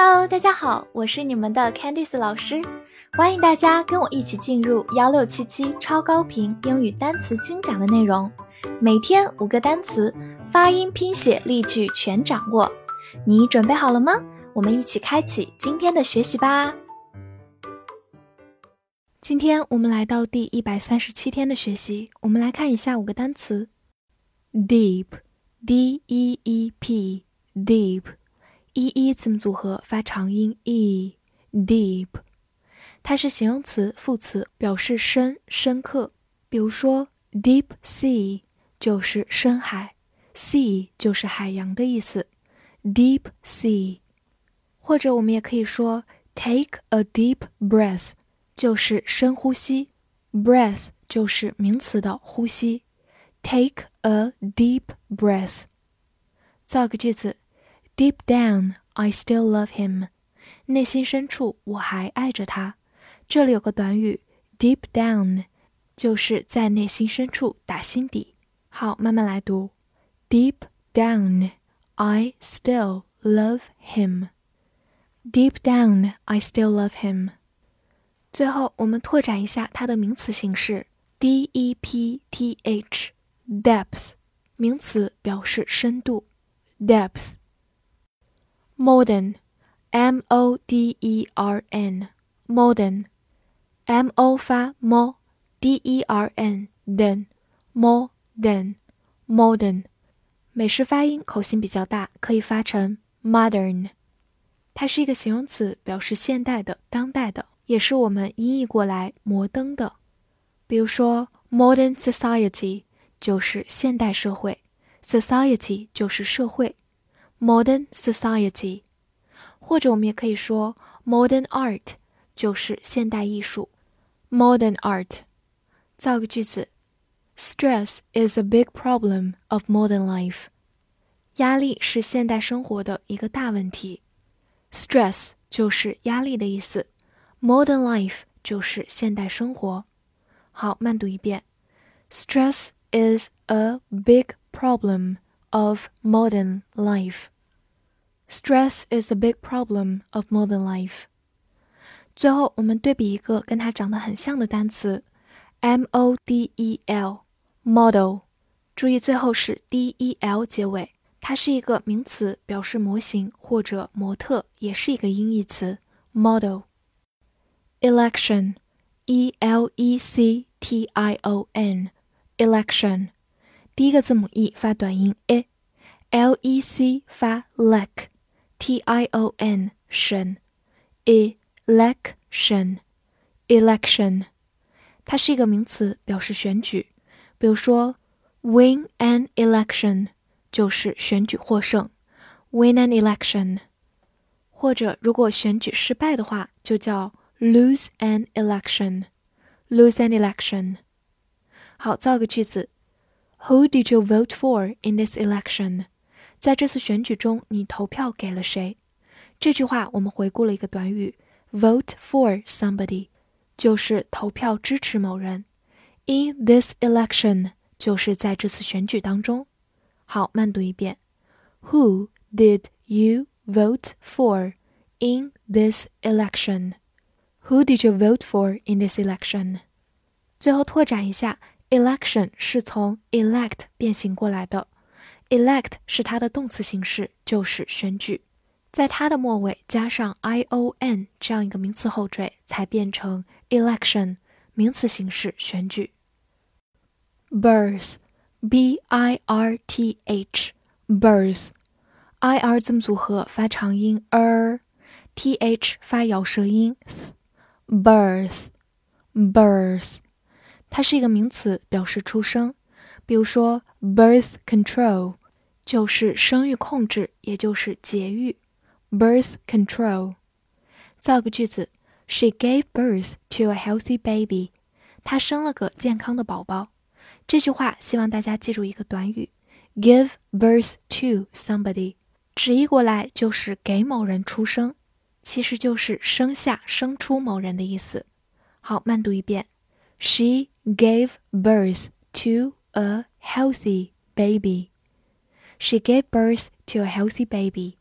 Hello，大家好，我是你们的 Candice 老师，欢迎大家跟我一起进入幺六七七超高频英语单词精讲的内容，每天五个单词，发音、拼写、例句全掌握，你准备好了吗？我们一起开启今天的学习吧。今天我们来到第一百三十七天的学习，我们来看一下五个单词：deep，d e e p，deep。一一字母组合发长音 e，deep，它是形容词、副词，表示深、深刻。比如说，deep sea 就是深海，sea 就是海洋的意思，deep sea。或者我们也可以说，take a deep breath 就是深呼吸，breath 就是名词的呼吸，take a deep breath。造个句子。Deep down, I still love him。内心深处，我还爱着他。这里有个短语，deep down，就是在内心深处打心底。好，慢慢来读。Deep down, I still love him. Deep down, I still love him. 最后，我们拓展一下它的名词形式，D-E-P-T-H，depth，名词表示深度，depth。Modern, m o d e r n, modern, m o 发 mo，d e r n den, modern, modern，美式发音口型比较大，可以发成 modern。它是一个形容词，表示现代的、当代的，也是我们音译过来摩登的。比如说，modern society 就是现代社会，society 就是社会。Modern society，或者我们也可以说 modern art，就是现代艺术。Modern art，造个句子：Stress is a big problem of modern life。压力是现代生活的一个大问题。Stress 就是压力的意思，Modern life 就是现代生活。好，慢读一遍：Stress is a big problem。 of modern life. Stress is a big problem of modern life. 最后，我们对比一个跟它长得很像的单词，m o d e l，model。注意最后是 d e l 结尾，它是一个名词，表示模型或者模特，也是一个音译词，model。election，e l e c t i o n，election。 第一个字母 e 发短音 e，l e c 发 lek，t i o n 神，election，election，它是一个名词，表示选举。比如说，win an election 就是选举获胜，win an election。或者如果选举失败的话，就叫 lose an election，lose an election。好，造个句子。Who did you vote for in this election？在这次选举中，你投票给了谁？这句话我们回顾了一个短语，vote for somebody，就是投票支持某人。In this election，就是在这次选举当中。好，慢读一遍。Who did you vote for in this election? Who did you vote for in this election? 最后拓展一下。 Election 是从 elect 变形过来的，elect 是它的动词形式，就是选举，在它的末尾加上 i o n 这样一个名词后缀，才变成 election 名词形式选举。Birth，b i r t h，birth，i r 字母组合发长音 er，t h 发咬舌音 th，birth，birth。它是一个名词，表示出生。比如说，birth control 就是生育控制，也就是节育。birth control。造个句子：She gave birth to a healthy baby。她生了个健康的宝宝。这句话希望大家记住一个短语：give birth to somebody。直译过来就是给某人出生，其实就是生下、生出某人的意思。好，慢读一遍。She gave birth to a healthy baby. She gave birth to a healthy baby.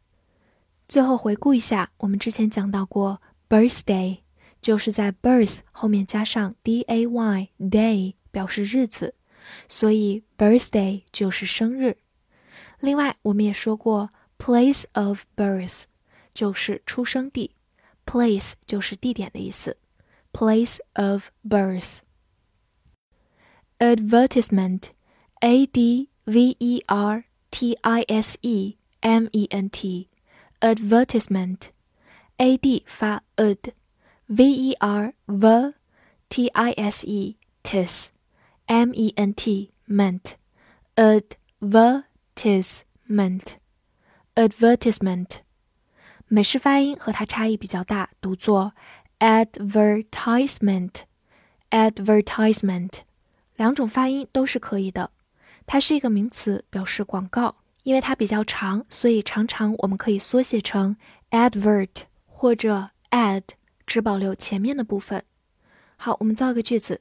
最后回顾一下，我们之前讲到过，birthday 就是在 birth 后面加上 d a y day 表示日子，所以 birthday 就是生日。另外，我们也说过，place of birth 就是出生地，place 就是地点的意思，place of birth。 advertisement，a d v e r t i s e m e n t。advertisement，a d 发 ad，v e r v t i s e tis，m e n t ment，advertisement，advertisement，美式发音和它差异比较大，读作 advertisement，advertisement， 两种发音都是可以的。它是一个名词，表示广告。因为它比较长，所以常常我们可以缩写成 advert 或者 ad，只保留前面的部分。好，我们造个句子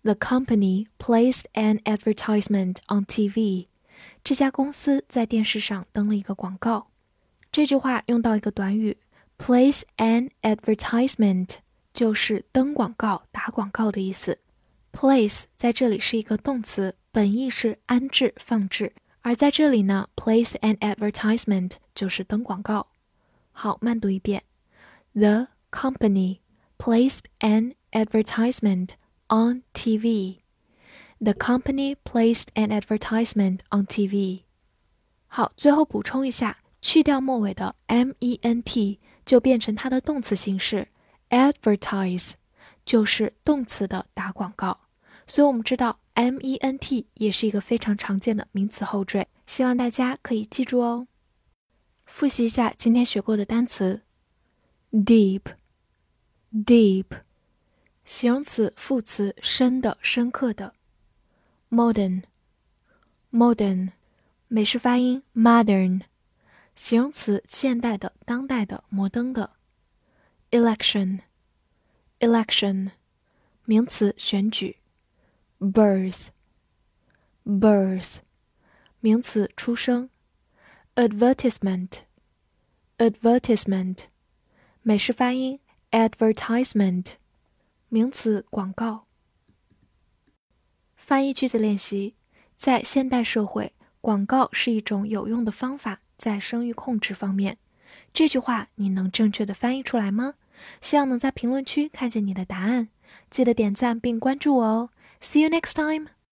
：The company placed an advertisement on TV。这家公司在电视上登了一个广告。这句话用到一个短语 place an advertisement，就是登广告、打广告的意思。place 在这里是一个动词，本意是安置、放置。而在这里呢，place an advertisement 就是登广告。好，慢读一遍：The company placed an advertisement on TV. The company placed an advertisement on TV. 好，最后补充一下，去掉末尾的 ment 就变成它的动词形式 advertise， 就是动词的打广告。所以我们知道。ment 也是一个非常常见的名词后缀，希望大家可以记住哦。复习一下今天学过的单词：deep，deep，形容词、副词，深的、深刻的；modern，modern，美式发音 modern，形容词，现代的、当代的、摩登的；election Election，名词，选举。birth, birth，名词，出生。advertisement, advertisement，美式发音 advertisement，名词，广告。翻译句子练习：在现代社会，广告是一种有用的方法，在生育控制方面。这句话你能正确的翻译出来吗？希望能在评论区看见你的答案。记得点赞并关注我哦。See you next time.